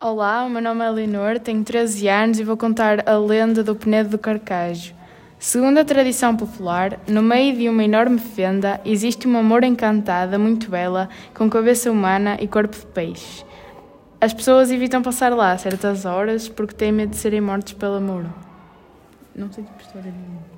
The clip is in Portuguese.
Olá, o meu nome é Leonor, tenho 13 anos e vou contar a lenda do Penedo do Carcajo. Segundo a tradição popular, no meio de uma enorme fenda existe uma moura encantada muito bela, com cabeça humana e corpo de peixe. As pessoas evitam passar lá a certas horas porque têm medo de serem mortos pela moura. Não sei de história nenhuma. É